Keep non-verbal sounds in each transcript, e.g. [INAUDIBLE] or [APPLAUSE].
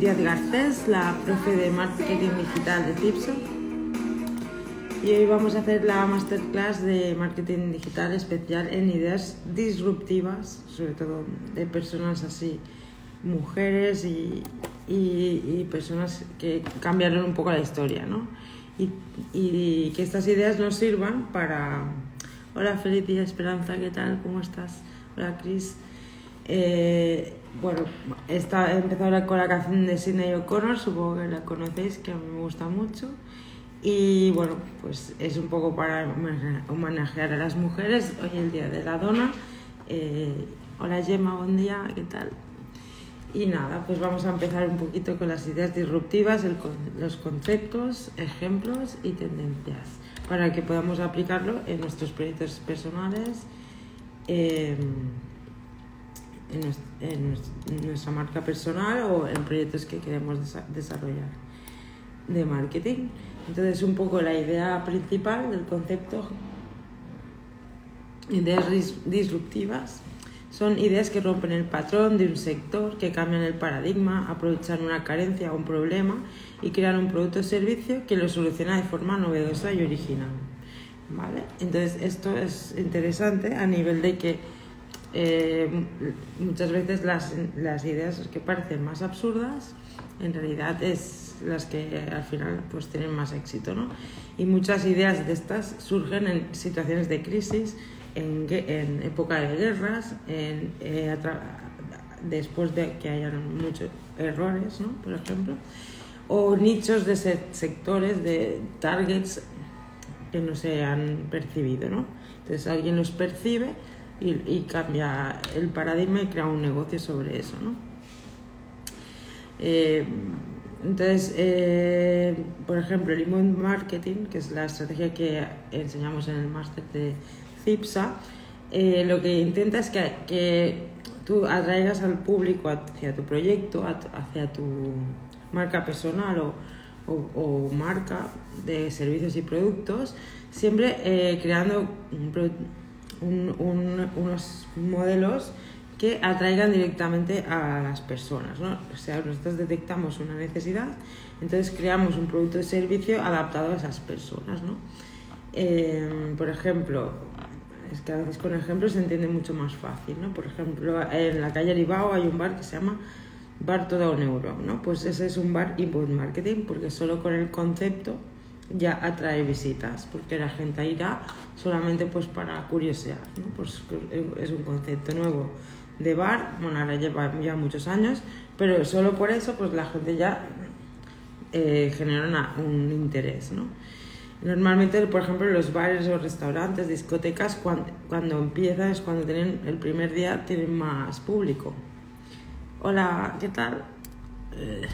Díaz Garcés, la profe de marketing digital de Tipso. Y hoy vamos a hacer la masterclass de marketing digital especial en ideas disruptivas, sobre todo de personas así, mujeres y, y, personas que cambiaron un poco la historia, ¿no? Y, y que estas ideas nos sirvan para Hola Felicia Esperanza, ¿qué tal? ¿Cómo estás? Hola Cris. Eh, bueno, está, he empezado con la canción de Sidney O'Connor, supongo que la conocéis, que a mí me gusta mucho. Y bueno, pues es un poco para homenajear a las mujeres. Hoy el día de la dona. Eh, hola Gemma, buen día, ¿qué tal? Y nada, pues vamos a empezar un poquito con las ideas disruptivas, los conceptos, ejemplos y tendencias para que podamos aplicarlo en nuestros proyectos personales, em, en, nuestra marca personal o en proyectos que queremos desarrollar de marketing. Entonces, un poco la idea principal del concepto, ideas disruptivas, son ideas que rompen el patrón de un sector, que cambian el paradigma, aprovechan una carencia o un problema y crean un producto o servicio que lo soluciona de forma novedosa y original. ¿Vale? Entonces esto es interesante a nivel de que eh, muchas veces las, las, ideas que parecen más absurdas en realidad es las que al final pues tienen más éxito ¿no? y muchas ideas de estas surgen en situaciones de crisis en, en época de guerras en, eh, después de que hayan muchos errores ¿no? por ejemplo o nichos de sectores, de targets que no se han percibido, ¿no? Entonces alguien los percibe y, cambia el paradigma y crea un negocio sobre eso, ¿no? Eh, entonces, eh, por ejemplo, el inbound marketing, que es la estrategia que enseñamos en el máster de CIPSA, eh, lo que intenta es que, que, tú atraigas al público hacia tu proyecto, hacia tu marca personal o, marca de servicios y productos, siempre eh, creando unos modelos que atraigan directamente a las personas. ¿no? O sea, nosotros detectamos una necesidad, entonces creamos un producto o servicio adaptado a esas personas. ¿no? Em, por ejemplo, es que a veces con ejemplos se entiende mucho más fácil. ¿no? Por ejemplo, en la calle Aribao hay un bar que se llama bar todo un euro, ¿no? Pues ese es un bar inbound marketing porque solo con el concepto ya atrae visitas, porque la gente irá solamente pues para curiosear, ¿no? Pues es un concepto nuevo de bar, bueno, ahora lleva ya muchos años, pero solo por eso pues la gente ya eh, genera un interés, ¿no? Normalmente, por ejemplo, los bares o restaurantes, discotecas, cuando, cuando empiezan es cuando tienen el primer día tienen más público hola, ¿qué tal? Eh,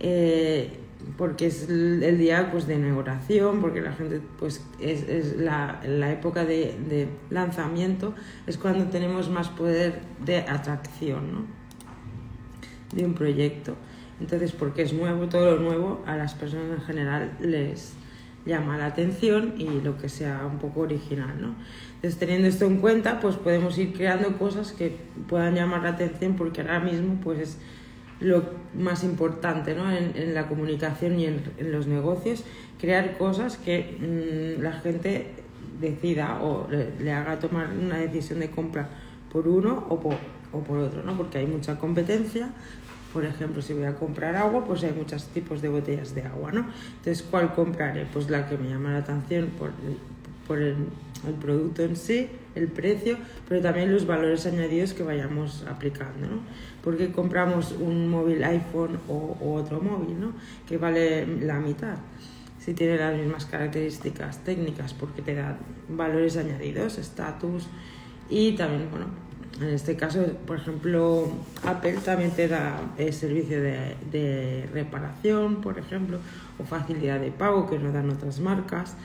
eh, porque es el día pues, de inauguración, porque la gente, pues es, la, época de, lanzamiento, es cuando tenemos más poder de atracción ¿no? de un proyecto. Entonces, porque es nuevo, todo lo nuevo a las personas en general les llama la atención y lo que sea un poco original, ¿no? Entonces, teniendo esto en cuenta, pues podemos ir creando cosas que puedan llamar la atención porque ahora mismo pues es lo más importante ¿no? en, la comunicación y en, los negocios, crear cosas que mm, la gente decida o le, haga tomar una decisión de compra por uno o por, o por otro, ¿no? porque hay mucha competencia. Por ejemplo, si voy a comprar agua, pues hay muchos tipos de botellas de agua, ¿no? Entonces, ¿cuál compraré? Pues la que me llama la atención por, por el producto en sí, el precio, pero también los valores añadidos que vayamos aplicando, ¿no? Porque compramos un móvil iPhone o, otro móvil, ¿no? Que vale la mitad. Si tiene las mismas características técnicas, porque te da valores añadidos, estatus y también, bueno, en este caso, por ejemplo, Apple también te da el servicio de, de reparación, por ejemplo, o facilidad de pago que nos dan otras marcas.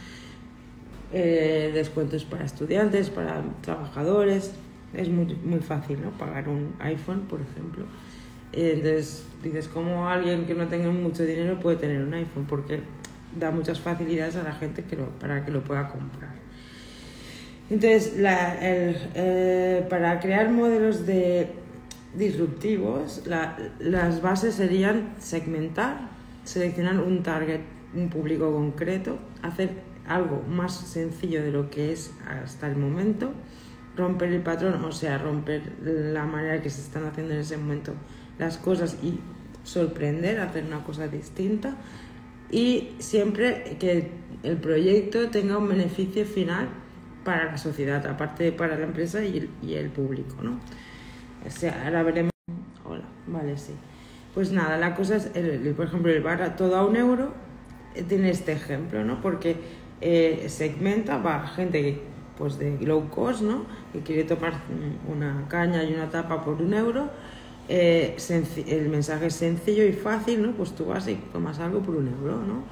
Eh, descuentos para estudiantes, para trabajadores. Es muy, muy fácil ¿no? pagar un iPhone, por ejemplo. Eh, entonces dices, ¿cómo alguien que no tenga mucho dinero puede tener un iPhone? Porque da muchas facilidades a la gente que para que lo pueda comprar. Entonces, la, el, eh, para crear modelos de disruptivos, la, las bases serían segmentar, seleccionar un target, un público concreto, hacer algo más sencillo de lo que es hasta el momento, romper el patrón, o sea, romper la manera que se están haciendo en ese momento las cosas y sorprender, hacer una cosa distinta y siempre que el proyecto tenga un beneficio final para la sociedad, aparte para la empresa y el, público, ¿no? O sea, ahora veremos... Hola, vale, sí. Pues nada, la cosa es, el, por ejemplo, el bar todo a un euro eh, tiene este ejemplo, ¿no? Porque eh, segmenta, va gente pues de low cost, ¿no? Que quiere tomar una caña y una tapa por un euro. Eh, el mensaje es sencillo y fácil, ¿no? Pues tú vas y tomas algo por un euro, ¿no?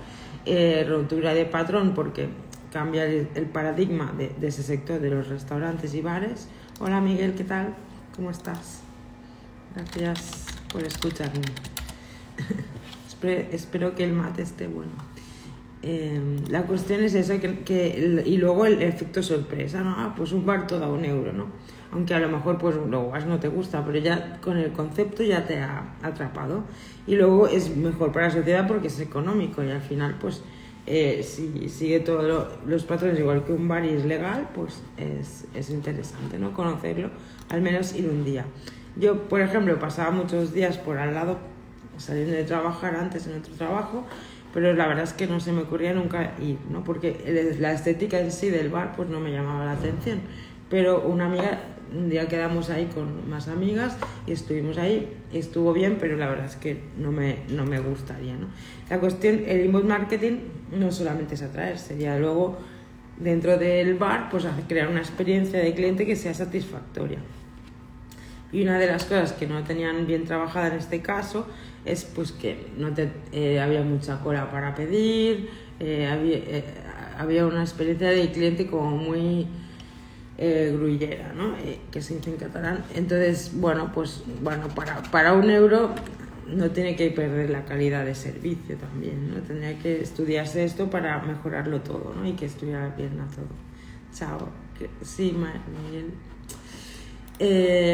Eh, rotura de patrón porque cambia el, paradigma de, de, ese sector de los restaurantes y bares. Hola Miguel, ¿qué tal? ¿Cómo estás? Gracias por escucharme. [LAUGHS] espero, espero que el mate esté bueno. Em, la cuestión es eso, que, y luego el efecto sorpresa, ¿no? Ah, pues un bar todo a un euro, ¿no? Aunque a lo mejor pues luego no te gusta, pero ya con el concepto ya te ha atrapado. Y luego es mejor para la sociedad porque es económico y al final pues eh, si sigue todos los patrones igual que un bar y es legal, pues es, es interesante, ¿no? Conocerlo, al menos ir un día. Yo, por ejemplo, pasaba muchos días por al lado, saliendo de trabajar antes en otro trabajo, pero la verdad es que no se me ocurría nunca ir, ¿no? Porque la estética en sí del bar pues no me llamaba la atención. Pero una amiga, un día quedamos ahí con más amigas y estuvimos ahí, estuvo bien, pero la verdad es que no me, no me gustaría, ¿no? La cuestión, el inbound marketing no solamente es atraer, sería luego dentro del bar pues crear una experiencia de cliente que sea satisfactoria. Y una de las cosas que no tenían bien trabajada en este caso es pues que no te, eh, había mucha cola para pedir, eh, había, eh, había, una experiencia de cliente como muy grullera, ¿no? que se dice en catalán. Entonces, bueno, pues bueno, para, para un euro no tiene que perder la calidad de servicio también, ¿no? Tendría que estudiarse esto para mejorarlo todo, ¿no? Y que estuviera bien a todo. Chao. Sí, Miguel.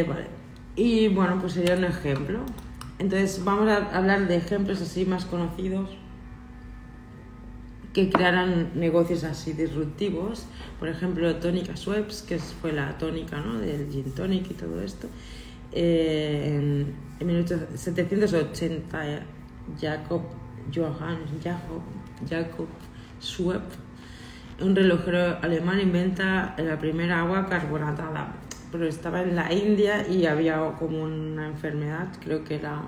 vale. Y bueno, pues sería un ejemplo. Entonces vamos a hablar de ejemplos así más conocidos que crearan negocios así disruptivos. Por ejemplo, Tónica Sweps, que fue la tónica ¿no? del gin tonic y todo esto. Eh, en, 1780, Jacob Johann Jacob, Jacob Schwepp, un relojero alemán, inventa la primera agua carbonatada pero estaba en la India y había como una enfermedad, creo que era,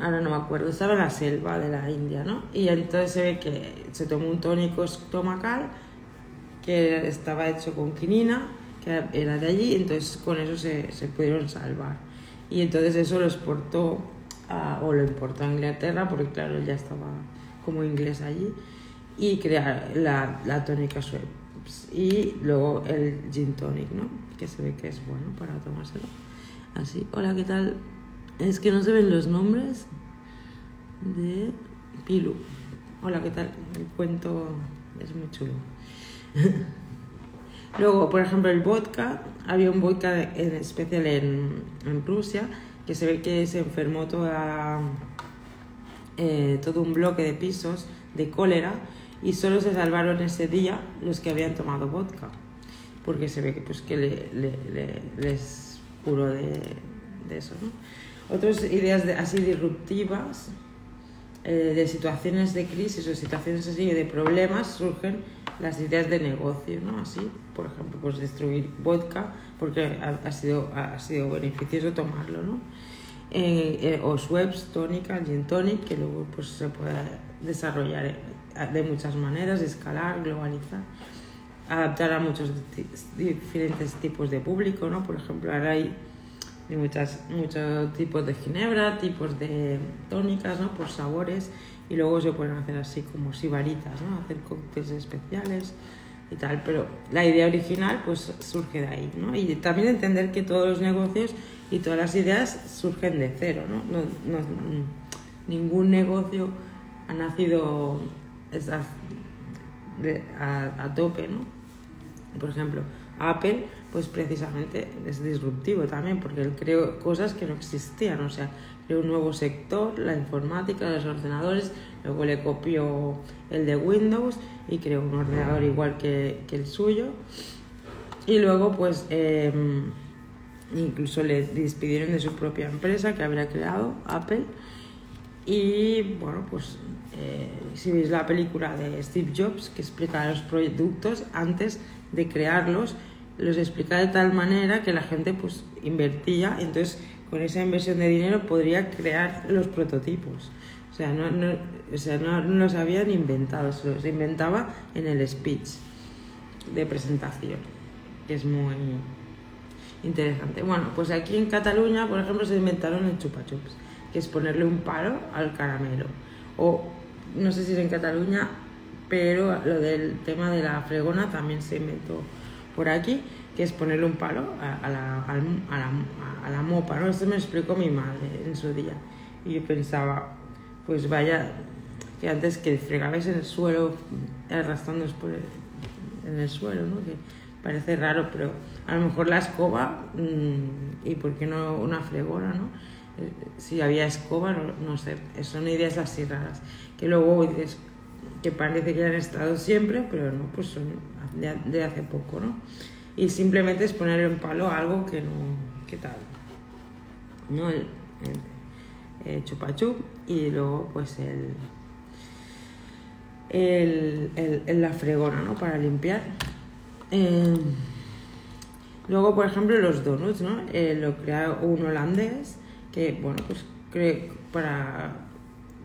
ahora no me acuerdo, estaba en la selva de la India, ¿no? Y entonces se ve que se tomó un tónico estomacal que estaba hecho con quinina, que era de allí, entonces con eso se, se pudieron salvar. Y entonces eso lo exportó o lo importó a Inglaterra, porque claro, ya estaba como inglés allí, y crear la, la tónica sueca y luego el gin tonic, ¿no? Que se ve que es bueno para tomárselo. Así, hola, ¿qué tal? Es que no se ven los nombres de Pilu. Hola, ¿qué tal? El cuento es muy chulo. [LAUGHS] Luego, por ejemplo, el vodka. Había un vodka en especial en, en Rusia que se ve que se enfermó toda, eh, todo un bloque de pisos de cólera y solo se salvaron ese día los que habían tomado vodka, porque se ve que, pues, que le, le, les curó de, de, eso. ¿no? Otras ideas de, así disruptivas eh, de situaciones de crisis o situaciones así de problemas surgen las ideas de negocio, ¿no? Así, por ejemplo, pues destruir vodka porque ha, ha sido, ha sido beneficioso tomarlo, ¿no? Eh, eh, o Schweppes, tónica, gin tonic, que luego pues se puede desarrollar de muchas maneras, escalar, globalizar, adaptar a muchos diferentes tipos de público, ¿no? Por ejemplo, ahora hay muchas, muchos tipos de ginebra, tipos de tónicas, ¿no? Por sabores, y luego se pueden hacer así como sibaritas, ¿no? Hacer cócteles especiales y tal, pero la idea original pues surge de ahí, ¿no? Y también entender que todos los negocios y todas las ideas surgen de cero, ¿no? no, no ningún negocio ha nacido a, tope, ¿no? Por ejemplo, Apple, pues precisamente es disruptivo también, porque él creó cosas que no existían, o sea, creó un nuevo sector, la informática, los ordenadores, luego le copió el de Windows y creó un ordenador igual que, el suyo. Y luego, pues, em, incluso le despidieron de su propia empresa que habría creado, Apple. Y bueno, pues eh, si veis la película de Steve Jobs que explica los productos antes de crearlos, los explica de tal manera que la gente pues invertía, entonces con esa inversión de dinero podría crear los prototipos. O sea, no, no, o sea, no, los habían inventado, se los inventaba en el speech de presentación, que es muy interesante. Bueno, pues aquí en Cataluña, por ejemplo, se inventaron el chupa chups, que es ponerle un palo al caramelo. O no sé si es en Cataluña, pero lo del tema de la fregona también se inventó por aquí, que es ponerle un palo a, la, a, la, a la, mopa, ¿no? Esto me explicó mi madre en su día. Y yo pensaba, pues vaya, que antes que fregabais en el suelo, arrastrando por en el suelo, ¿no? Que parece raro, pero a lo mejor la escoba, mm, y por qué no una fregona, ¿no? Si había escoba, no, no sé, son ideas así raras, que luego dices que parece que han estado siempre, pero no, pues son de, hace poco, ¿no? Y simplemente es poner en palo algo que no, ¿qué tal? ¿No? El, el, y luego pues el, el, la fregona, ¿no? Para limpiar. Eh, luego, por ejemplo, los donuts, ¿no? Eh, lo creó un holandés que, bueno, pues para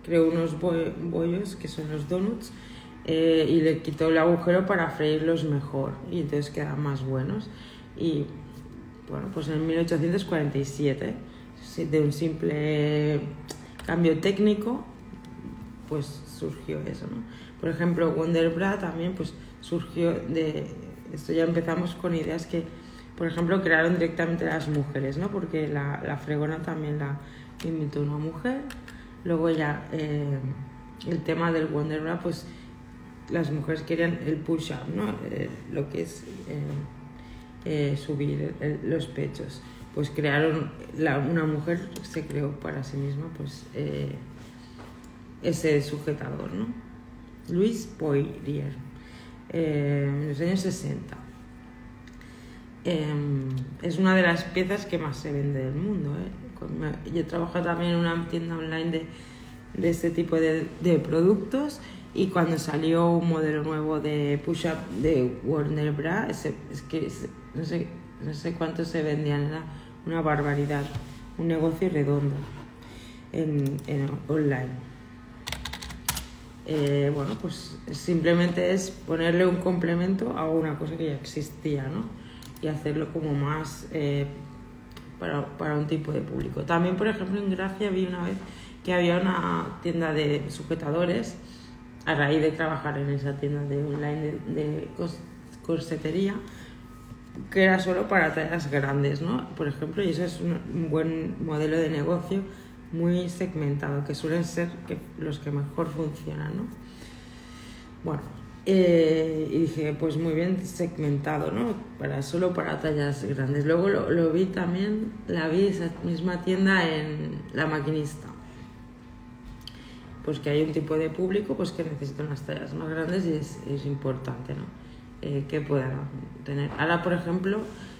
creó unos bollos que son los donuts eh, y le quitó el agujero para freírlos mejor y entonces quedan más buenos. Y bueno, pues en 1847, de un simple cambio técnico, pues surgió eso, ¿no? Por ejemplo, Wonderbra también pues surgió de... Esto ya empezamos con ideas que, por ejemplo, crearon directamente las mujeres, ¿no? Porque la, la fregona también la inventó una mujer. Luego ya eh, el tema del Wonderbra, pues las mujeres querían el push-up, ¿no? Eh, lo que es eh, subir los pechos. Pues crearon, una mujer se creó para sí misma pues ese sujetador, ¿no? Luis Poirier, en los años 60. Em, es una de las piezas que más se vende del mundo. Yo he trabajado también en una tienda online de, de este tipo de, de producos y cuando salió un modelo nuevo de push-up de Warner Bra, es, que no, sé, no sé cuánto se vendían, era una barbaridad, un negocio redondo en, en online. Eh, bueno, pues simplemente es ponerle un complemento a una cosa que ya existía, ¿no? Y hacerlo como más eh, para, para, un tipo de público. También, por ejemplo, en Gracia vi una vez que había una tienda de sujetadores a raíz de trabajar en esa tienda de online de, corsetería que era solo para tallas grandes, ¿no? Por ejemplo, y eso es un, buen modelo de negocio muy segmentado, que suelen ser que, los que mejor funcionan, ¿no? Bueno, eh, y dije, pues muy bien segmentado, ¿no? Para, solo para tallas grandes. Luego lo, lo vi también, la vi esa misma tienda en La Maquinista pues que hay un tipo de público pues que necesita unas tallas más grandes y es, es importante ¿no? Eh, que puedan tener. Ahora, por ejemplo,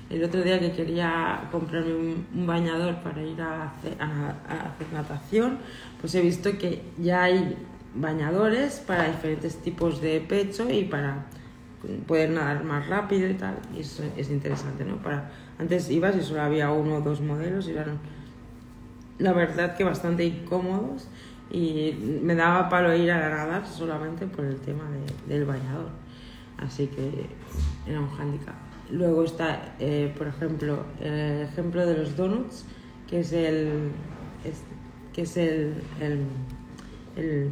el otro día que quería comprarme un, bañador para ir a hacer, a, hacer, natación, pues he visto que ya hay bañadores para diferentes tipos de pecho y para poder nadar más rápido y tal. Y eso es interesante, ¿no? Para, antes ibas y solo había uno o dos modelos y eran, la verdad, que bastante incómodos y me daba palo ir a nadar solamente por el tema del bañador. Así que era un handicap. Luego está, eh, por ejemplo, el ejemplo de los donuts, que es el, que es el,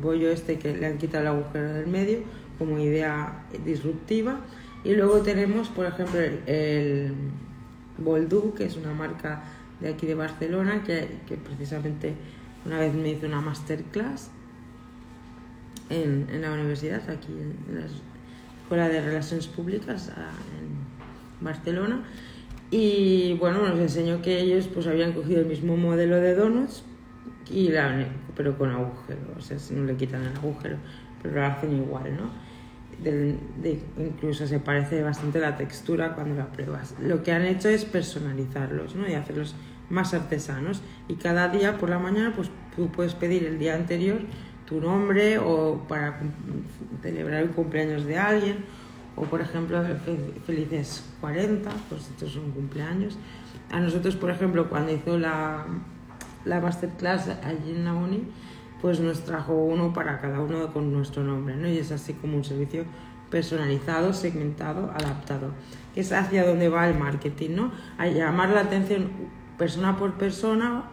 bollo este que le han quitado el agujero del medio como idea disruptiva. Y luego tenemos, por ejemplo, el, el Boldú, que es una marca de aquí de Barcelona, que, que precisamente una vez me hice una masterclass en, en la universidad, aquí en, Escuela de Relaciones Públicas en Barcelona. Y bueno, nos enseñó que ellos pues habían cogido el mismo modelo de donuts, y la, pero con agujero, o sea, no le quitan el agujero, pero lo hacen igual, ¿no? de, incluso se parece bastante la textura cuando la pruebas. Lo que han hecho es personalizarlos ¿no? y hacerlos más artesanos. Y cada día por la mañana, pues tú puedes pedir el día anterior tu nombre o para celebrar el cumpleaños de alguien o por ejemplo felices 40, pues estos son cumpleaños. A nosotros, por ejemplo, cuando hizo la, la masterclass allí en la uni, pues nos trajo uno para cada uno con nuestro nombre, ¿no? Y es así como un servicio personalizado, segmentado, adaptado, que es hacia donde va el marketing, ¿no? A llamar la atención persona por persona,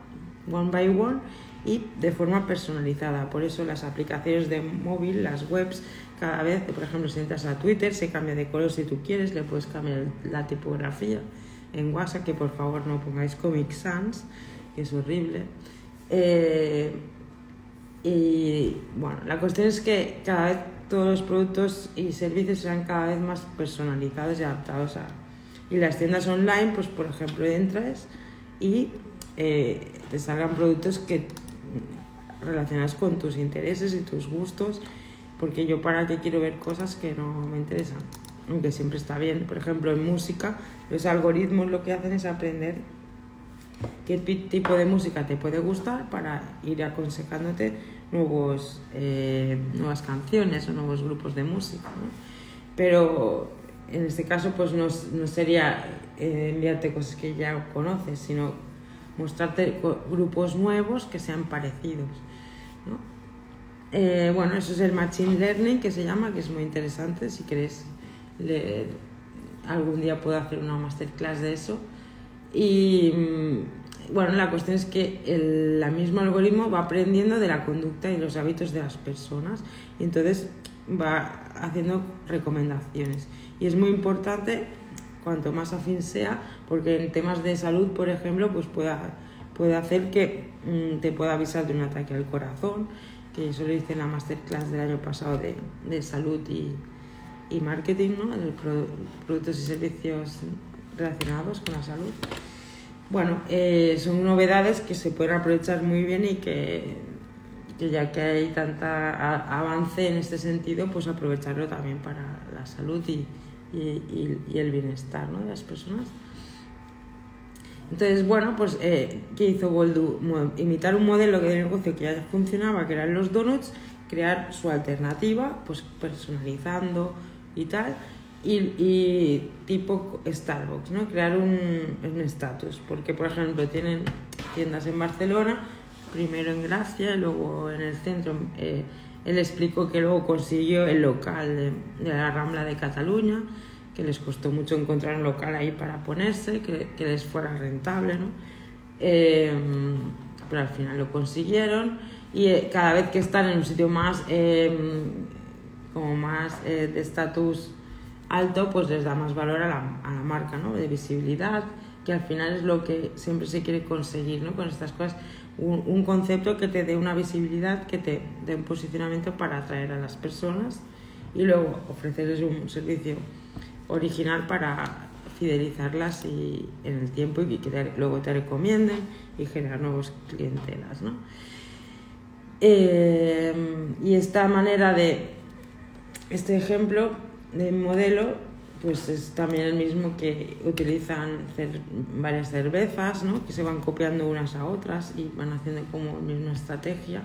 one by one, y de forma personalizada. Por eso las aplicaciones de móvil, las webs, cada vez, por ejemplo, si entras a Twitter, se cambia de color si tú quieres, le puedes cambiar la tipografía. En WhatsApp, que por favor no pongáis Comic Sans, que es horrible. Eh, y bueno, la cuestión es que cada vez todos los productos y servicios serán cada vez más personalizados y adaptados a... Y las tiendas online, pues por ejemplo, entras y eh, te salgan productos que relacionados con tus intereses y tus gustos, porque yo para qué quiero ver cosas que no me interesan, aunque siempre está bien. Por ejemplo, en música, los algoritmos lo que hacen es aprender qué tipo de música te puede gustar para ir aconsejándote nuevos, eh, nuevas canciones o nuevos grupos de música. Pero en este caso pues no, no sería eh, enviarte cosas que ya conoces, sino mostrarte grupos nuevos que sean parecidos. Eh, bueno, eso es el Machine Learning que se llama, que es muy interesante. Si queréis leer, algún día puedo hacer una masterclass de eso. Y mm, bueno, la cuestión es que el mismo algoritmo va aprendiendo de la conducta y los hábitos de las personas y entonces va haciendo recomendaciones. Y es muy importante cuanto más afín sea, porque en temas de salud, por ejemplo, pues pueda, puede hacer que mm, te pueda avisar de un ataque al corazón, que eso lo hice en la masterclass del año pasado de, de salud y, y marketing, ¿no? de productos y servicios relacionados con la salud. Bueno, eh, son novedades que se pueden aprovechar muy bien y que, que ya que hay tanta avance en este sentido, pues aprovecharlo también para la salud y, y, y el bienestar ¿no? de las personas. Entonces, bueno, pues, eh, ¿qué hizo Boldu? Imitar un modelo de negocio que ya funcionaba, que eran los donuts, crear su alternativa, pues personalizando y tal, y, tipo Starbucks, ¿no? Crear un estatus, porque por ejemplo tienen tiendas en Barcelona, primero en Gracia luego en el centro. Eh, él explicó que luego consiguió el local de, la Rambla de Cataluña, que les costó mucho encontrar un local ahí para ponerse, que, que les fuera rentable, ¿no? Eh, pero al final lo consiguieron y eh, cada vez que están en un sitio más como más de estatus alto, pues les da más valor a la, marca, ¿no? De visibilidad, que al final es lo que siempre se quiere conseguir, ¿no? Con estas cosas, un, un concepto que te dé una visibilidad, que te dé un posicionamiento para atraer a las personas y luego ofrecerles un servicio original para fidelizarlas y, en el tiempo y que luego te recomienden y generar nuevos clientelas, ¿no? Eh, y esta manera de, este ejemplo de modelo pues es también el mismo que utilizan varias cervezas, ¿no? que se van copiando unas a otras y van haciendo como la misma estrategia.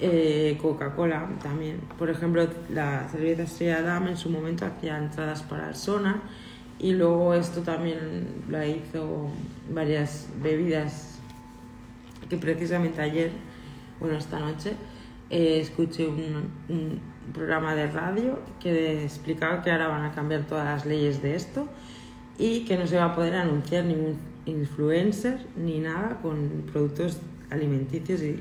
Eh, Coca-Cola también, por ejemplo, la cerveza Estrella Damm en su momento hacía entradas para el Sonar y luego esto también lo hizo varias bebidas que precisamente ayer, bueno, esta noche, eh, escuché un programa de radio que explicaba que ahora van a cambiar todas las leyes de esto y que no se va a poder anunciar ningún influencer ni nada con productos alimenticios y,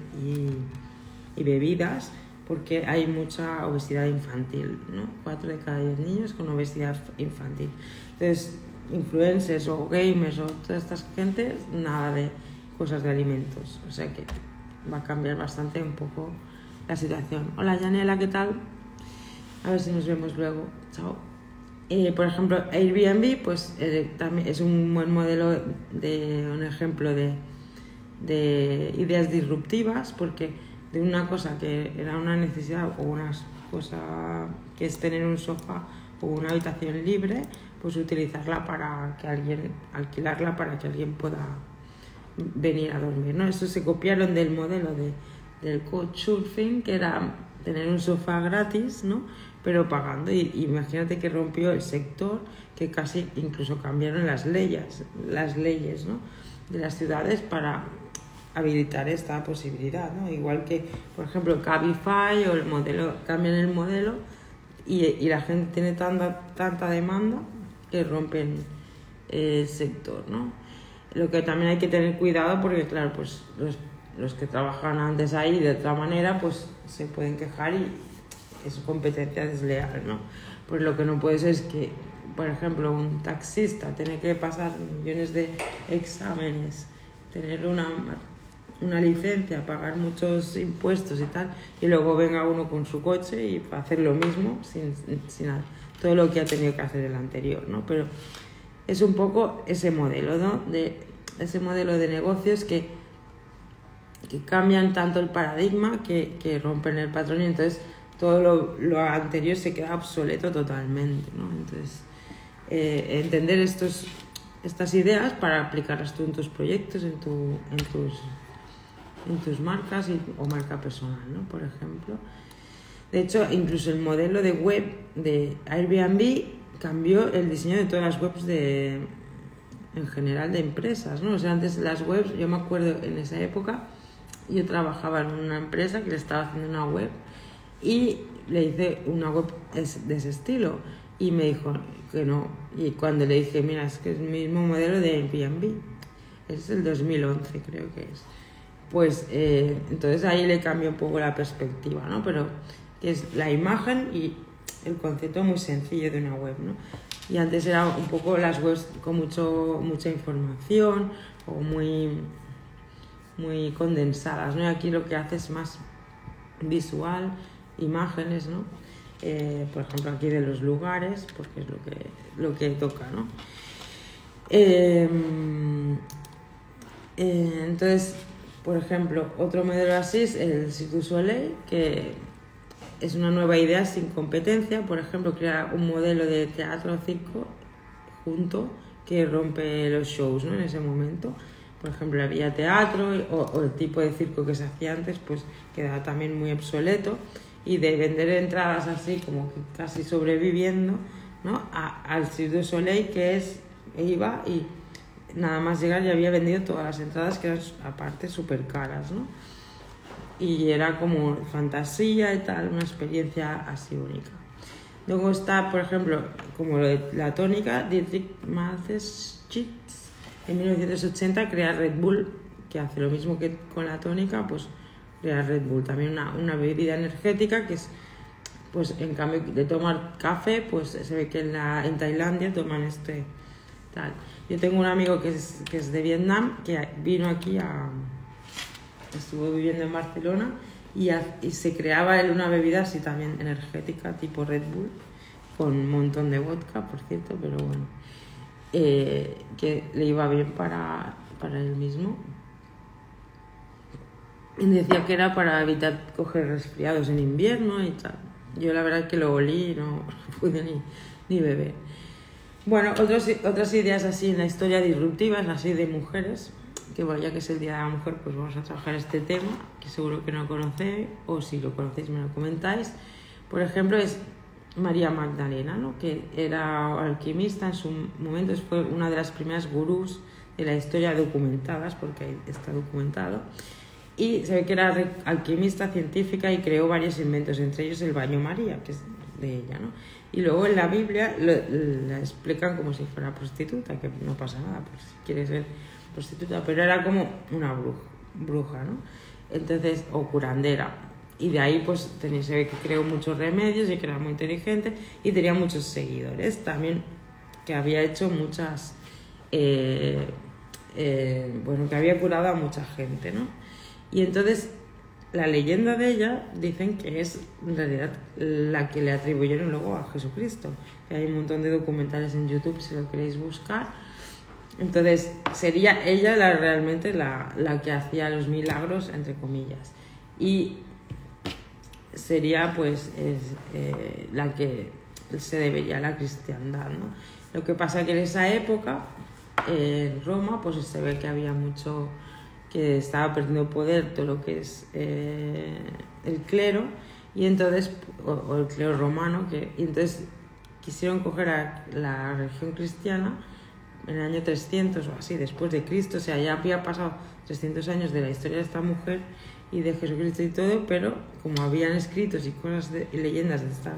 bebidas porque hay mucha obesidad infantil, ¿no? Cuatro de cada diez niños con obesidad infantil. Entonces, influencers o gamers o todas estas gentes, nada de cosas de alimentos. O sea que va a cambiar bastante un poco la situación. Hola, Janela, ¿qué tal? A ver si nos vemos luego. Chao. Eh, por ejemplo, Airbnb pues eh, también es un buen modelo de un ejemplo de, de ideas disruptivas porque de una cosa que era una necesidad o una cosa que es tener un sofá o una habitación libre, pues utilizarla para que alguien, alquilarla para que alguien pueda venir a dormir, ¿no? Eso se copiaron del modelo de, del couchsurfing, que era tener un sofá gratis, ¿no? Pero pagando. Y, imagínate que rompió el sector, que casi incluso cambiaron las leyes, las leyes, ¿no? De las ciudades para habilitar esta posibilidad, ¿no? Igual que, por ejemplo, Cabify o el modelo, cambian el modelo y, y la gente tiene tanta, tanta demanda que rompen el sector, ¿no? Lo que también hay que tener cuidado porque, claro, pues los, los que trabajan antes ahí de otra manera, pues se pueden quejar y es competencia desleal, ¿no? Pues lo que no puede ser es que, por ejemplo, un taxista tiene que pasar millones de exámenes, tener una, una licencia, pagar muchos impuestos y tal, y luego venga uno con su coche y hacer lo mismo sin, sin todo lo que ha tenido que hacer el anterior, ¿no? Pero es un poco ese modelo, ¿no? De ese modelo de negocios que, que cambian tanto el paradigma que, que rompen el patrón y entonces todo lo, lo, anterior se queda obsoleto totalmente, ¿no? Entonces, eh, entender estos, estas ideas para aplicarlas tú en tus proyectos, en, tu, en, tus, en tus marcas o marca personal, ¿no? Por ejemplo. De hecho, incluso el modelo de web de Airbnb cambió el diseño de todas las webs de en general de empresas, ¿no? O sea, antes las webs, yo me acuerdo en esa época, yo trabajaba en una empresa que le estaba haciendo una web y le hice una web de ese estilo y me dijo que no. Y cuando le dije, mira, es que es el mismo modelo de Airbnb, es el 2011 creo que es. Pues eh, entonces ahí le cambió un poco la perspectiva, ¿no? Pero es la imagen y el concepto muy sencillo de una web, ¿no? Y antes era un poco las webs con mucho, mucha información o muy, muy condensadas, ¿no? Y aquí lo que hace es más visual, imágenes, ¿no? Eh, por ejemplo, aquí de los lugares, porque es lo que, lo que toca, ¿no? Eh, eh, entonces, por ejemplo, otro modelo así es el Cirque Soleil, que es una nueva idea sin competencia, por ejemplo, crear un modelo de teatro o circo junto que rompe los shows ¿no? en ese momento. Por ejemplo, había teatro o, el tipo de circo que se hacía antes, pues queda también muy obsoleto. Y de vender entradas así, como que casi sobreviviendo, ¿no? A, al Cirque du Soleil, que es, iba y nada más llegar ya había vendido todas las entradas, que eran aparte súper caras, ¿no? y era como fantasía y tal, una experiencia así única. Luego está, por ejemplo, como lo de la tónica, Dietrich Mateschitz en 1980 crea Red Bull, que hace lo mismo que con la tónica, pues crea Red Bull, también una, una bebida energética que es, pues en cambio de tomar café, pues se ve que en, la, en Tailandia toman este tal. Yo tengo un amigo que es, que es de Vietnam que vino aquí a, estuvo viviendo en Barcelona y, se creaba una bebida así también energética, tipo Red Bull, con un montón de vodka, por cierto, pero bueno, eh, que le iba bien para, para él mismo. Y decía que era para evitar coger resfriados en invierno y tal. Yo la verdad que lo olí no [LAUGHS] pude ni, ni beber. Bueno, otros, otras ideas así en la historia disruptivas, así de mujeres, que bueno, ya que es el Día de la Mujer, pues vamos a trabajar este tema, que seguro que no conocéis, o si lo conocéis me lo comentáis. Por ejemplo, es María Magdalena, ¿no? que era alquimista en su momento, fue una de las primeras gurús de la historia documentadas, porque está documentado, y se ve que era alquimista científica y creó varios inventos, entre ellos el baño María, que es de ella. ¿no? Y luego en la Biblia la explican como si fuera prostituta, que no pasa nada, pues si quiere ser prostituta, pero era como una bruja, bruja ¿no? Entonces, o curandera. Y de ahí pues tenía, se ve que creó muchos remedios y que era muy inteligente y tenía muchos seguidores. También que había hecho muchas, eh, eh, bueno, que había curado a mucha gente, ¿no? Y entonces la leyenda de ella dicen que es en realidad la que le atribuyeron luego a Jesucristo. Hay un montón de documentales en YouTube si lo queréis buscar. Entonces, sería ella la, realmente la, la que hacía los milagros, entre comillas. Y sería pues es, eh, la que se debería a la cristiandad. ¿no? Lo que pasa que en esa época, en Roma, pues se ve que había mucho que estaba perdiendo poder todo lo que es eh, el clero y entonces o, el clero romano que y entonces quisieron coger a la religión cristiana en el año 300 o así después de Cristo o sea ya había pasado 300 años de la historia de esta mujer y de Jesucristo y todo pero como habían escritos y cosas leyendas de esta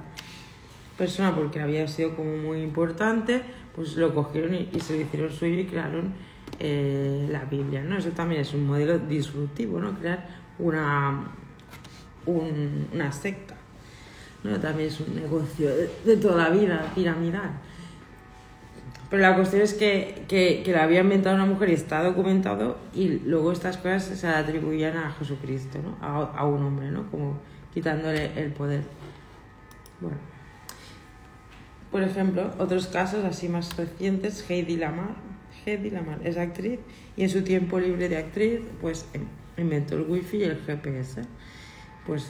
persona porque había sido como muy importante pues lo cogieron y, y se lo hicieron suyo y crearon eh, la Biblia, ¿no? Eso también es un modelo disruptivo, ¿no? Crear una, una secta, ¿no? También es un negocio de, toda la vida, piramidal. Pero la cuestión es que, que, que, la había inventado una mujer y está documentado y luego estas cosas se atribuían a Jesucristo, ¿no? A, a un hombre, ¿no? Como quitándole el poder. Bueno. Por ejemplo, otros casos así más recientes, Heidi Lamar, Hedy Lamar es actriz y en su tiempo libre de actriz pues em, inventó el wifi y el GPS. Pues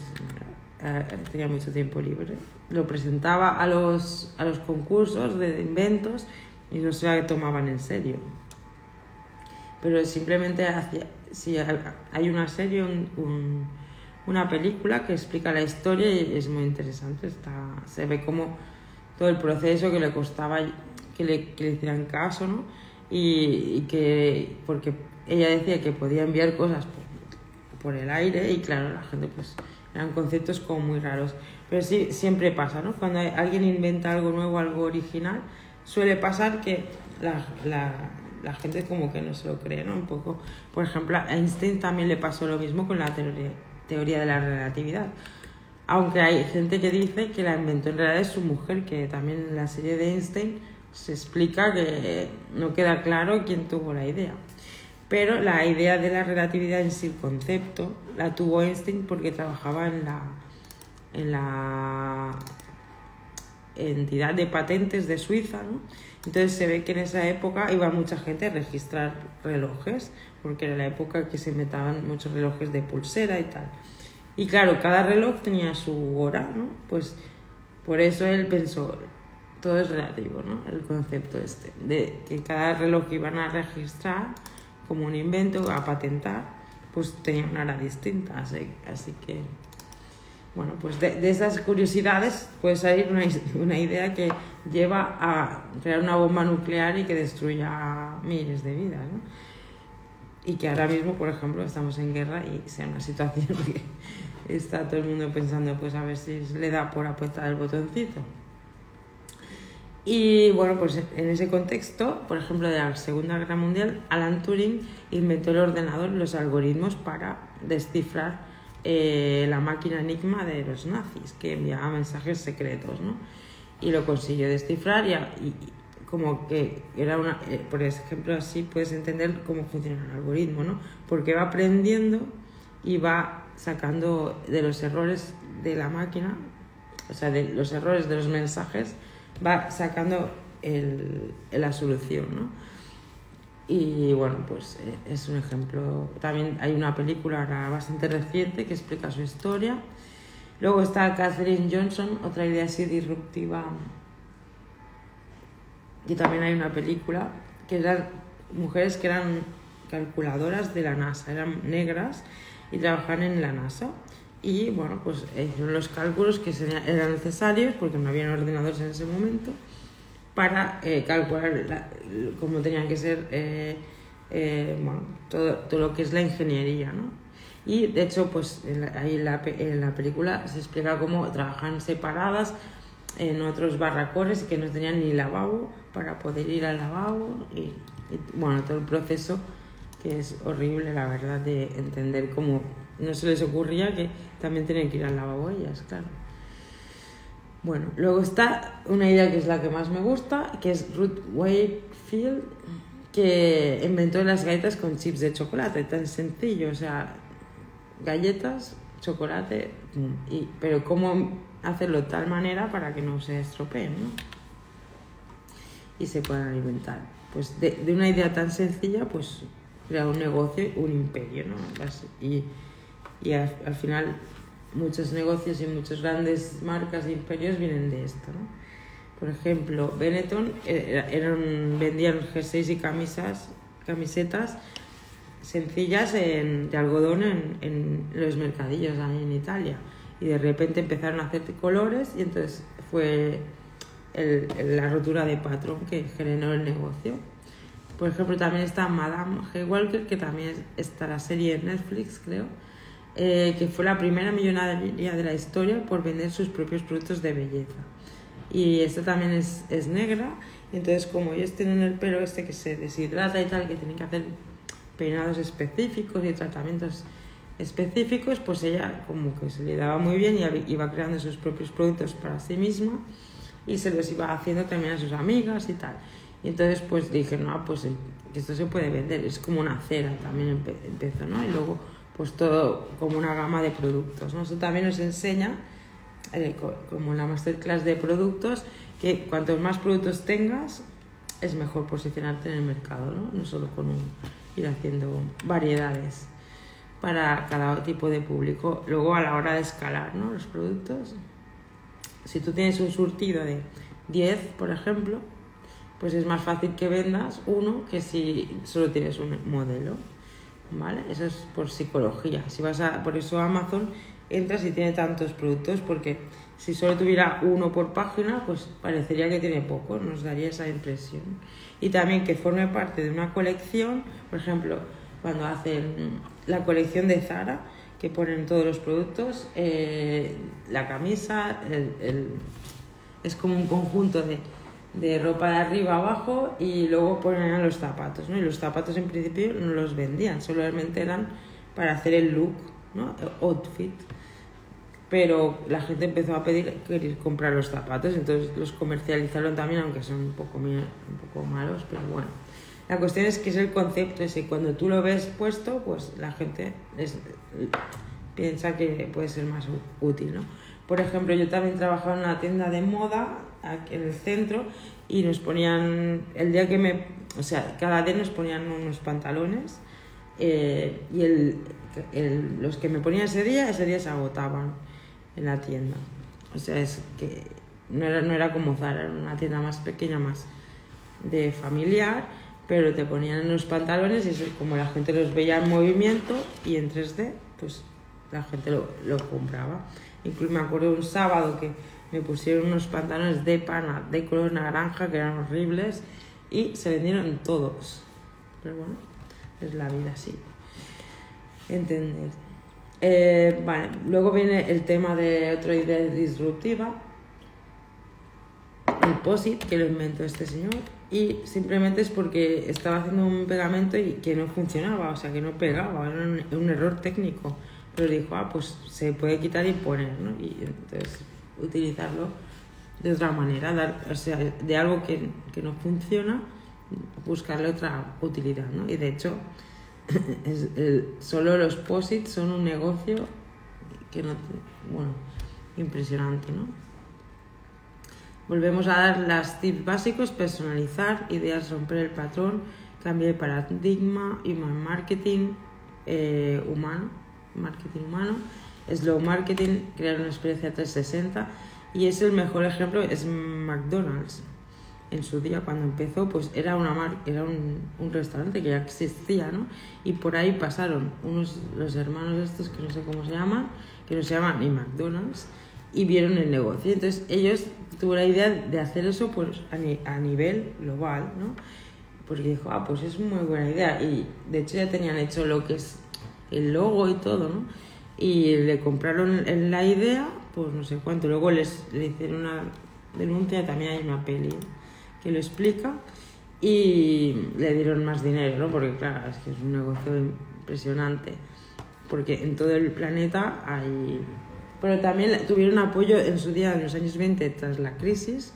eh, tenía mucho tiempo libre. Lo presentaba a los, a los concursos de inventos y no se tomaban en serio. Pero simplemente hacía, si hay una serie, un, una película que explica la historia y es muy interesante. Está, se ve como todo el proceso que le costaba que le, que le hicieran caso, ¿no? Y, que porque ella decía que podía enviar cosas por, el aire y claro, la gente pues eran conceptos como muy raros. Pero sí, siempre pasa, ¿no? Cuando alguien inventa algo nuevo, algo original, suele pasar que la, la, la gente como que no se lo cree, ¿no? Un poco, por ejemplo, a Einstein también le pasó lo mismo con la teoría, teoría de la relatividad. Aunque hay gente que dice que la inventó en realidad es su mujer, que también en la serie de Einstein se explica que no queda claro quién tuvo la idea. Pero la idea de la relatividad en sí, concepto, la tuvo Einstein porque trabajaba en la, en la entidad de patentes de Suiza, ¿no? Entonces se ve que en esa época iba mucha gente a registrar relojes, porque era la época que se metaban muchos relojes de pulsera y tal. Y claro, cada reloj tenía su hora, ¿no? Pues por eso él pensó, todo es relativo, ¿no? El concepto este, de que cada reloj que iban a registrar como un invento, a patentar, pues tenía una hora distinta, así, que, bueno, pues de, esas curiosidades puede salir una, una, idea que lleva a crear una bomba nuclear y que destruya miles de vidas, ¿no? Y que ahora mismo, por ejemplo, estamos en guerra y sea una situación [LAUGHS] que está todo el mundo pensando, pues a ver si le da por apretar el botoncito. Y bueno, pues en ese contexto, por ejemplo, de la Segunda Guerra Mundial, Alan Turing inventó el ordenador, los algoritmos para descifrar eh, la máquina Enigma de los nazis, que enviaba mensajes secretos, ¿no? Y lo consiguió descifrar y, y como que era una, eh, por ejemplo, así puedes entender cómo funciona el algoritmo, ¿no? Porque va aprendiendo y va sacando de los errores de la máquina, o sea, de los errores de los mensajes, va sacando el, la solución, ¿no? Y bueno, pues eh, es un ejemplo. También hay una película bastante reciente que explica su historia. Luego está Catherine Johnson, otra idea así disruptiva. Y también hay una película que eran mujeres que eran calculadoras de la NASA, eran negras y trabajaban en la NASA y bueno, pues hicieron los cálculos que eran necesarios, porque no habían ordenadores en ese momento, para eh, calcular cómo tenían que ser eh, eh, bueno, todo, todo, lo que es la ingeniería. ¿no? Y de hecho, pues ahí en la, en la película se explica cómo trabajan separadas en otros barracones que no tenían ni lavabo para poder ir al lavabo y, y bueno, todo el proceso que es horrible, la verdad, de entender cómo no se les ocurría que también tenían que ir al lavabo ellas, claro. Bueno, luego está una idea que es la que más me gusta, que es Ruth Wakefield, que inventó las galletas con chips de chocolate, tan sencillo, o sea, galletas chocolate, y, pero cómo hacerlo de tal manera para que no se estropeen, ¿no? Y se puedan alimentar. Pues de, una idea tan sencilla, pues crear un negocio, un imperio, ¿no? Y al, al, final muchos negocios y muchas grandes marcas e imperios vienen de esto, ¿no? Por ejemplo, Benetton eh, eran, vendían jerseys y camisas, camisetas sencillas en, de algodón en, en, los mercadillos ahí en Italia. Y de repente empezaron a hacer colores y entonces fue el, la rotura de patrón que generó el negocio. Por ejemplo, también está Madame G. Walker, que también está la serie en Netflix, creo, eh, que fue la primera millonaria de la historia por vender sus propios productos de belleza. Y esta también es, es negra, entonces como ellos tienen el pelo este que se deshidrata y tal, que tienen que hacer peinados específicos y tratamientos específicos, pues ella como que se le daba muy bien y iba creando sus propios productos para sí misma y se los iba haciendo también a sus amigas y tal. Y entonces pues dije, no, pues esto se puede vender, es como una cera también empezó, ¿no? Y luego pues todo como una gama de productos, ¿no? Eso también nos enseña, eh, como la masterclass de productos, que cuantos más productos tengas, es mejor posicionarte en el mercado, ¿no? No solo con un, ir haciendo variedades para cada tipo de público. Luego a la hora de escalar, ¿no? Los productos, si tú tienes un surtido de 10, por ejemplo, pues es más fácil que vendas uno que si solo tienes un modelo. ¿Vale? Eso es por psicología. Si vas a, por eso Amazon entras y tiene tantos productos, porque si solo tuviera uno por página, pues parecería que tiene poco, nos daría esa impresión. Y también que forme parte de una colección, por ejemplo, cuando hacen la colección de Zara, que ponen todos los productos, eh, la camisa, el, el, es como un conjunto de de ropa de arriba abajo y luego ponían los zapatos, ¿no? Y los zapatos en principio no los vendían, solamente eran para hacer el look, ¿no? El outfit. Pero la gente empezó a pedir querer comprar los zapatos, entonces los comercializaron también, aunque son un poco, un poco malos, pero bueno. La cuestión es que es el concepto ese, cuando tú lo ves puesto, pues la gente es, piensa que puede ser más útil, ¿no? Por ejemplo, yo también trabajaba en una tienda de moda en el centro y nos ponían, el día que me, o sea, cada día nos ponían unos pantalones eh, y el, el, los que me ponían ese día, ese día se agotaban en la tienda. O sea, es que no era, no era como Zara, era una tienda más pequeña, más de familiar, pero te ponían unos pantalones y como la gente los veía en movimiento y en 3D, pues la gente lo, lo compraba. Incluso me acuerdo un sábado que me pusieron unos pantalones de pana de color naranja que eran horribles y se vendieron todos. Pero bueno, es la vida así. Entender. Eh, vale, luego viene el tema de otra idea disruptiva, el POSIT, que lo inventó este señor, y simplemente es porque estaba haciendo un pegamento y que no funcionaba, o sea, que no pegaba, era un, un error técnico pero dijo, ah, pues se puede quitar y poner, ¿no? Y entonces utilizarlo de otra manera, dar, o sea, de algo que, que no funciona, buscarle otra utilidad, ¿no? Y de hecho, [LAUGHS] el, solo los posits son un negocio que no, bueno, impresionante, ¿no? Volvemos a dar las tips básicos, personalizar, ideas, romper el patrón, cambio de paradigma, human marketing, eh, humano, marketing humano, slow marketing, crear una experiencia 360 y es el mejor ejemplo, es McDonald's. En su día cuando empezó pues era, una mar era un, restaurante que ya existía, ¿no? Y por ahí pasaron unos, los hermanos estos que no sé cómo se llaman, que no se llaman ni McDonald's, y vieron el negocio. Entonces ellos tuvieron la idea de hacer eso pues, a, a nivel global, ¿no? Porque dijo, ah, pues es muy buena idea. Y de hecho ya tenían hecho lo que es el logo y todo, ¿no? Y le compraron la idea, pues no sé cuánto. Luego les, le hicieron una denuncia, también hay una peli que lo explica, y le dieron más dinero, ¿no? Porque claro, es que es un negocio impresionante, porque en todo el planeta hay... Pero también tuvieron apoyo en su día, en los años 20, tras la crisis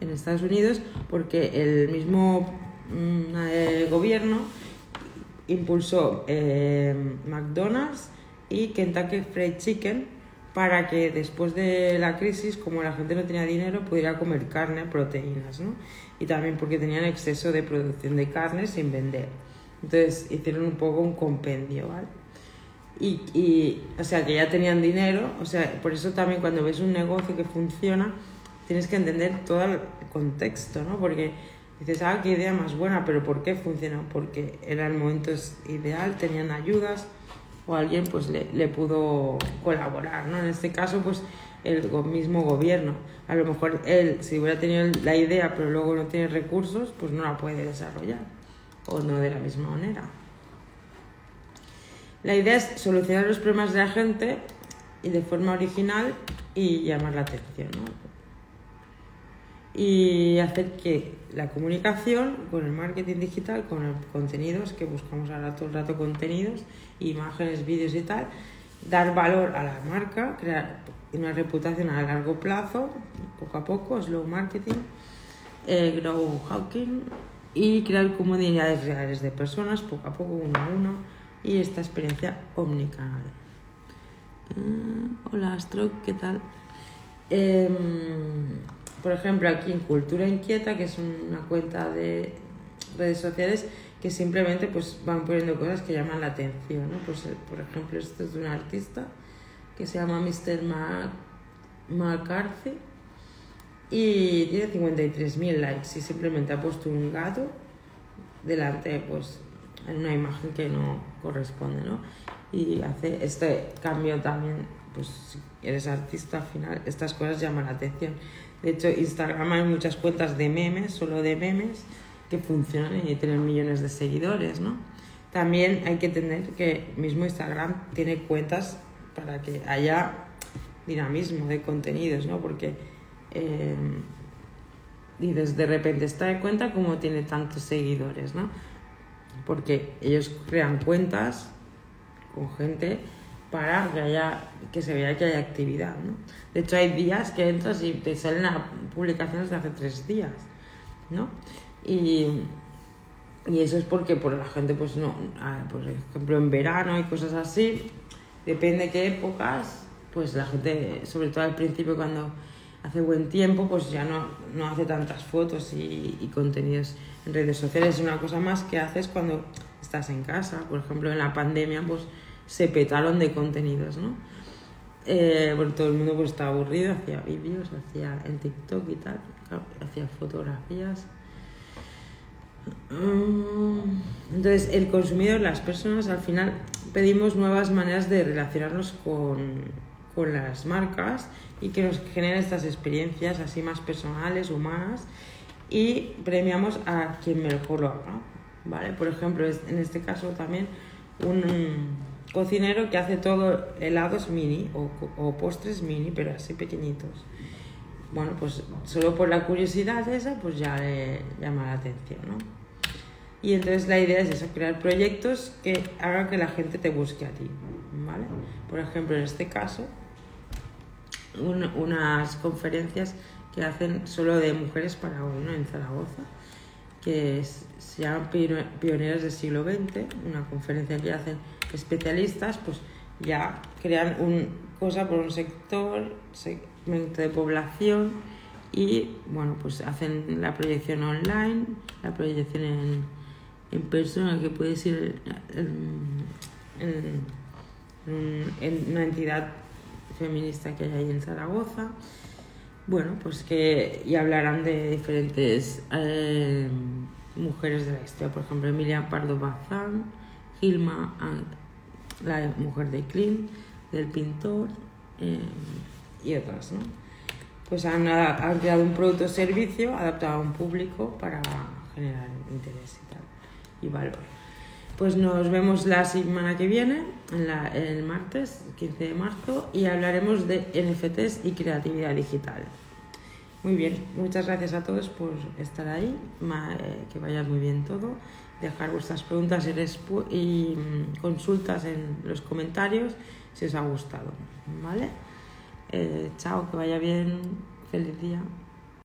en Estados Unidos, porque el mismo mm, gobierno impulsó eh, McDonald's y Kentucky Fried Chicken para que después de la crisis, como la gente no tenía dinero, pudiera comer carne, proteínas, ¿no? Y también porque tenían exceso de producción de carne sin vender. Entonces hicieron un poco un compendio, ¿vale? Y, y, o sea, que ya tenían dinero, o sea, por eso también cuando ves un negocio que funciona, tienes que entender todo el contexto, ¿no? Porque dices, ah, qué idea más buena, pero ¿por qué funcionó? Porque era el momento ideal, tenían ayudas o alguien pues le, pudo colaborar, ¿no? En este caso, pues el mismo gobierno. A lo mejor él, si hubiera tenido la idea, pero luego no tiene recursos, pues no la puede desarrollar, o no de la misma manera. La idea es solucionar los problemas de la gente y de forma original y llamar la atención, ¿no? Y hacer que la comunicación con el marketing digital, con los contenidos, que buscamos ahora todo el rato contenidos, imágenes, vídeos y tal, dar valor a la marca, crear una reputación a largo plazo, poco a poco, slow marketing, eh, grow hawking y crear comunidades reales de personas, poco a poco, uno a uno, y esta experiencia omnicanal. Uh, hola Astro, ¿qué tal? Eh, por ejemplo, aquí en Cultura Inquieta, que es una cuenta de redes sociales que simplemente pues van poniendo cosas que llaman la atención, ¿no? Pues, eh, por ejemplo, esto es de un artista que se llama Mr. McCarthy y tiene 53.000 likes y simplemente ha puesto un gato delante pues en una imagen que no corresponde, ¿no? Y hace este cambio también, pues si eres artista al final, estas cosas llaman la atención. De hecho, Instagram hay muchas cuentas de memes, solo de memes, que funcionan y tienen millones de seguidores, ¿no? También hay que tener que mismo Instagram tiene cuentas para que haya dinamismo de contenidos, ¿no? Porque eh, dices, de repente está de cuenta como tiene tantos seguidores, ¿no? Porque ellos crean cuentas con gente para que haya que se vea que hay actividad ¿no? de hecho hay días que entras y te salen publicaciones de hace tres días ¿no? y, y eso es porque por la gente pues no por ejemplo en verano y cosas así depende qué épocas pues la gente sobre todo al principio cuando hace buen tiempo pues ya no, no hace tantas fotos y, y contenidos en redes sociales es una cosa más que haces cuando estás en casa por ejemplo en la pandemia pues se petaron de contenidos, ¿no? Eh, todo el mundo pues estaba aburrido, hacía vídeos, hacía en TikTok y tal, hacía fotografías. Mm, entonces, el consumidor, las personas, al final pedimos nuevas maneras de relacionarnos con, con las marcas y que nos generen estas experiencias así más personales, humanas y premiamos a quien mejor lo haga, ¿vale? Por ejemplo, en este caso también un cocinero que hace todo helados mini o, postres mini, pero así pequeñitos. Bueno, pues solo por la curiosidad esa, pues ya le llama la atención, ¿no? Y entonces la idea es eso, crear proyectos que hagan que la gente te busque a ti, ¿vale? Por ejemplo, en este caso, unas conferencias que hacen solo de mujeres para hoy, ¿no? En Zaragoza, que se llaman Pioneras del siglo XX, una conferencia que hacen especialistas pues ya crean un cosa por un sector, segmento de población y bueno, pues hacen la proyección online, la proyección en, en persona que puede ser en, en, una entidad feminista que hay ahí en Zaragoza. Bueno, pues que y hablarán de diferentes eh, mujeres de la historia, por ejemplo, Emilia Pardo Bazán, Gilma, la mujer de Clint, del pintor eh, y otras. ¿no? Pues han, han creado un producto o servicio adaptado a un público para generar interés y tal, y valor. Pues nos vemos la semana que viene, el martes 15 de marzo, y hablaremos de NFTs y creatividad digital. Muy bien, muchas gracias a todos por estar ahí, eh, que vaya muy bien todo dejar vuestras preguntas y, mm, consultas en los comentarios si os ha gustado. ¿Vale? Eh, chao, que vaya bien. Feliz día.